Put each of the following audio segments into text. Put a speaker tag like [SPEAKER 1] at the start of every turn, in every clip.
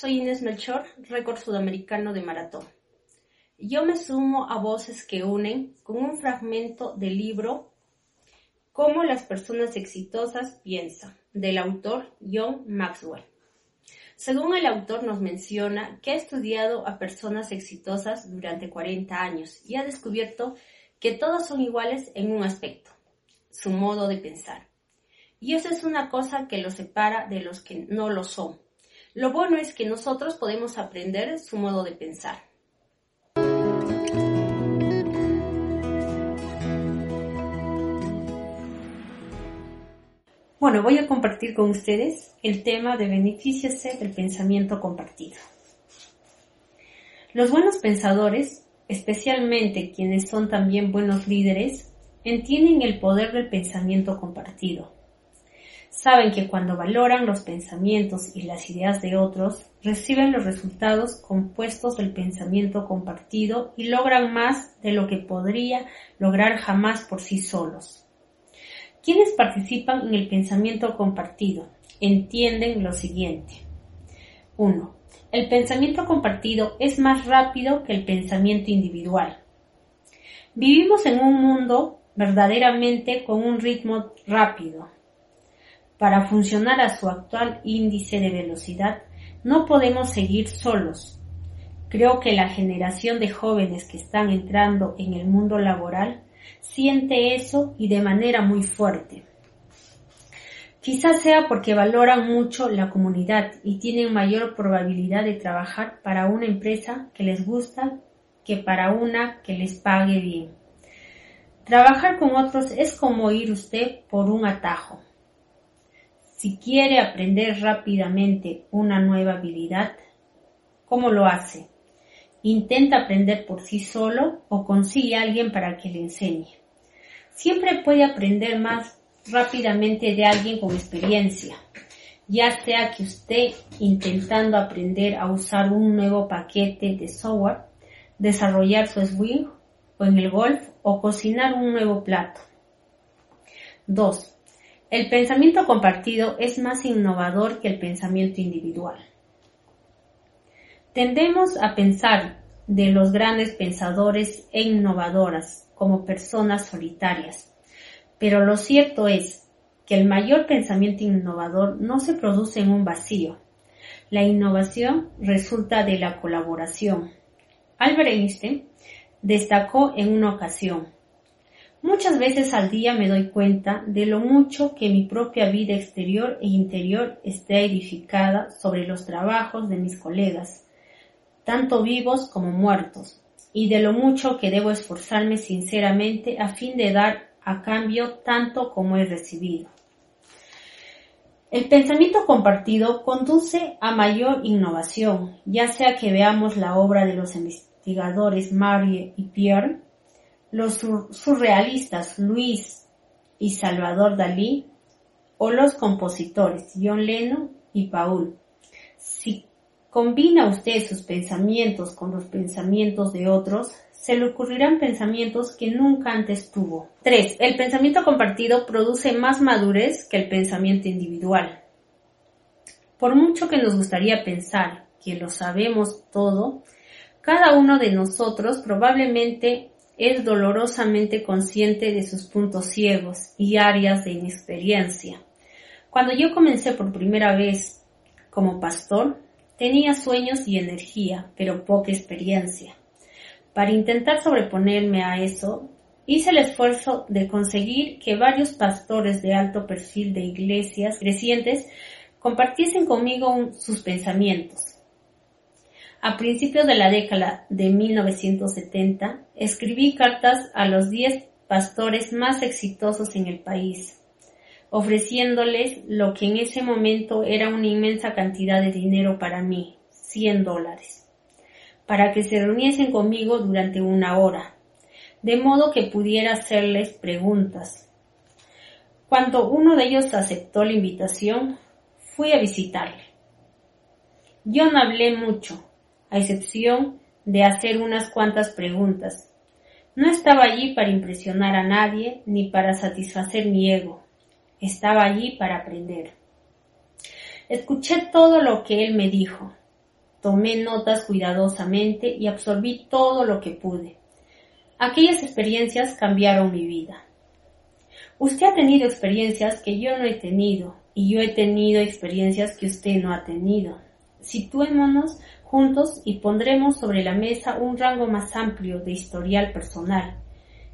[SPEAKER 1] Soy Inés Melchor, récord sudamericano de maratón. Yo me sumo a voces que unen con un fragmento del libro Cómo las personas exitosas piensan, del autor John Maxwell. Según el autor nos menciona que ha estudiado a personas exitosas durante 40 años y ha descubierto que todas son iguales en un aspecto, su modo de pensar. Y eso es una cosa que los separa de los que no lo son lo bueno es que nosotros podemos aprender su modo de pensar. Bueno, voy a compartir con ustedes el tema de beneficiarse del pensamiento compartido. Los buenos pensadores, especialmente quienes son también buenos líderes, entienden el poder del pensamiento compartido Saben que cuando valoran los pensamientos y las ideas de otros, reciben los resultados compuestos del pensamiento compartido y logran más de lo que podría lograr jamás por sí solos. Quienes participan en el pensamiento compartido entienden lo siguiente. 1. El pensamiento compartido es más rápido que el pensamiento individual. Vivimos en un mundo verdaderamente con un ritmo rápido, para funcionar a su actual índice de velocidad, no podemos seguir solos. Creo que la generación de jóvenes que están entrando en el mundo laboral siente eso y de manera muy fuerte. Quizás sea porque valoran mucho la comunidad y tienen mayor probabilidad de trabajar para una empresa que les gusta que para una que les pague bien. Trabajar con otros es como ir usted por un atajo. Si quiere aprender rápidamente una nueva habilidad, ¿cómo lo hace? ¿Intenta aprender por sí solo o consigue a alguien para que le enseñe? Siempre puede aprender más rápidamente de alguien con experiencia, ya sea que usted intentando aprender a usar un nuevo paquete de software, desarrollar su swing o en el golf o cocinar un nuevo plato. 2. El pensamiento compartido es más innovador que el pensamiento individual. Tendemos a pensar de los grandes pensadores e innovadoras como personas solitarias, pero lo cierto es que el mayor pensamiento innovador no se produce en un vacío. La innovación resulta de la colaboración. Albert Einstein destacó en una ocasión, Muchas veces al día me doy cuenta de lo mucho que mi propia vida exterior e interior está edificada sobre los trabajos de mis colegas, tanto vivos como muertos, y de lo mucho que debo esforzarme sinceramente a fin de dar a cambio tanto como he recibido. El pensamiento compartido conduce a mayor innovación, ya sea que veamos la obra de los investigadores Marie y Pierre, los surrealistas Luis y Salvador Dalí o los compositores John Lennon y Paul. Si combina usted sus pensamientos con los pensamientos de otros, se le ocurrirán pensamientos que nunca antes tuvo. 3. El pensamiento compartido produce más madurez que el pensamiento individual. Por mucho que nos gustaría pensar que lo sabemos todo, cada uno de nosotros probablemente es dolorosamente consciente de sus puntos ciegos y áreas de inexperiencia. Cuando yo comencé por primera vez como pastor, tenía sueños y energía, pero poca experiencia. Para intentar sobreponerme a eso, hice el esfuerzo de conseguir que varios pastores de alto perfil de iglesias crecientes compartiesen conmigo sus pensamientos. A principios de la década de 1970, escribí cartas a los 10 pastores más exitosos en el país, ofreciéndoles lo que en ese momento era una inmensa cantidad de dinero para mí, 100 dólares, para que se reuniesen conmigo durante una hora, de modo que pudiera hacerles preguntas. Cuando uno de ellos aceptó la invitación, fui a visitarle. Yo no hablé mucho, a excepción de hacer unas cuantas preguntas, no estaba allí para impresionar a nadie ni para satisfacer mi ego. Estaba allí para aprender. Escuché todo lo que él me dijo. Tomé notas cuidadosamente y absorbí todo lo que pude. Aquellas experiencias cambiaron mi vida. Usted ha tenido experiencias que yo no he tenido y yo he tenido experiencias que usted no ha tenido. Situémonos juntos y pondremos sobre la mesa un rango más amplio de historial personal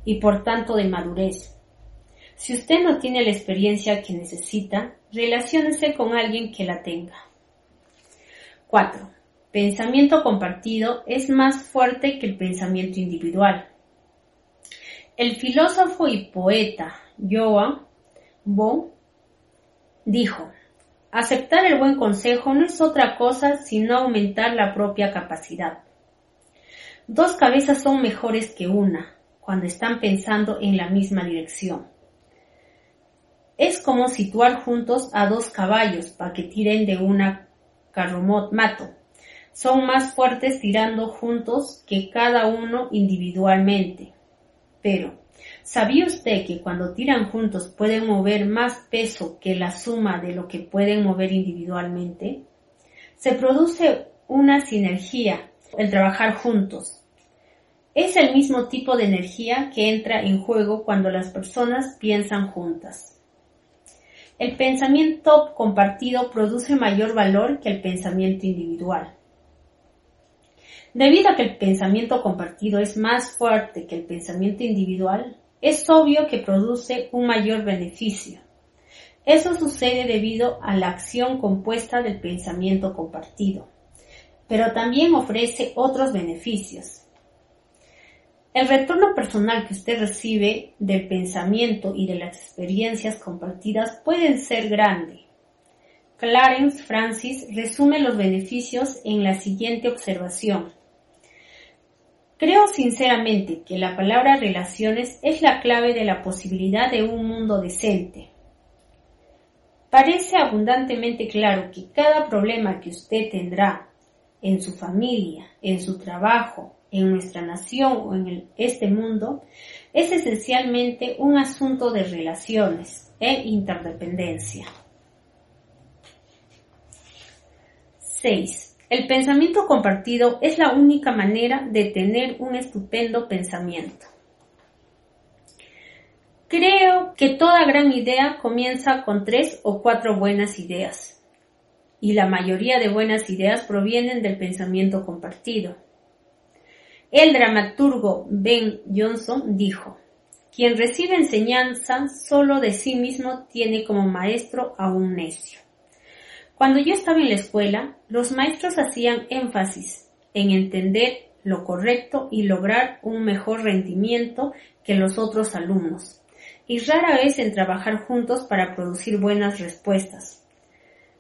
[SPEAKER 1] y por tanto de madurez. Si usted no tiene la experiencia que necesita, relaciónese con alguien que la tenga. 4. Pensamiento compartido es más fuerte que el pensamiento individual. El filósofo y poeta Joan Bo dijo, Aceptar el buen consejo no es otra cosa sino aumentar la propia capacidad. Dos cabezas son mejores que una cuando están pensando en la misma dirección. Es como situar juntos a dos caballos para que tiren de una mato. Son más fuertes tirando juntos que cada uno individualmente. Pero, ¿Sabía usted que cuando tiran juntos pueden mover más peso que la suma de lo que pueden mover individualmente? Se produce una sinergia, el trabajar juntos. Es el mismo tipo de energía que entra en juego cuando las personas piensan juntas. El pensamiento compartido produce mayor valor que el pensamiento individual. Debido a que el pensamiento compartido es más fuerte que el pensamiento individual, es obvio que produce un mayor beneficio. Eso sucede debido a la acción compuesta del pensamiento compartido, pero también ofrece otros beneficios. El retorno personal que usted recibe del pensamiento y de las experiencias compartidas pueden ser grande. Clarence Francis resume los beneficios en la siguiente observación. Creo sinceramente que la palabra relaciones es la clave de la posibilidad de un mundo decente. Parece abundantemente claro que cada problema que usted tendrá en su familia, en su trabajo, en nuestra nación o en este mundo es esencialmente un asunto de relaciones e interdependencia. 6. El pensamiento compartido es la única manera de tener un estupendo pensamiento. Creo que toda gran idea comienza con tres o cuatro buenas ideas, y la mayoría de buenas ideas provienen del pensamiento compartido. El dramaturgo Ben Johnson dijo, quien recibe enseñanza solo de sí mismo tiene como maestro a un necio. Cuando yo estaba en la escuela, los maestros hacían énfasis en entender lo correcto y lograr un mejor rendimiento que los otros alumnos, y rara vez en trabajar juntos para producir buenas respuestas.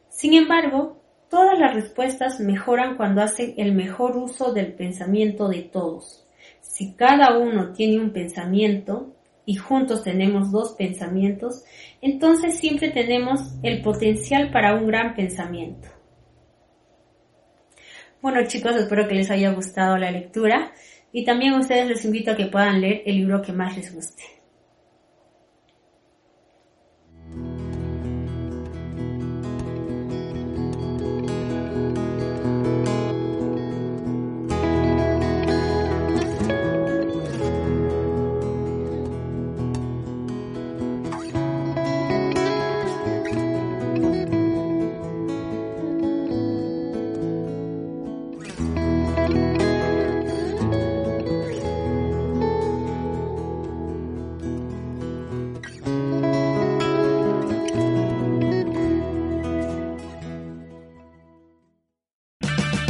[SPEAKER 1] Sin embargo, todas las respuestas mejoran cuando hacen el mejor uso del pensamiento de todos. Si cada uno tiene un pensamiento, y juntos tenemos dos pensamientos, entonces siempre tenemos el potencial para un gran pensamiento. Bueno chicos, espero que les haya gustado la lectura y también a ustedes les invito a que puedan leer el libro que más les guste.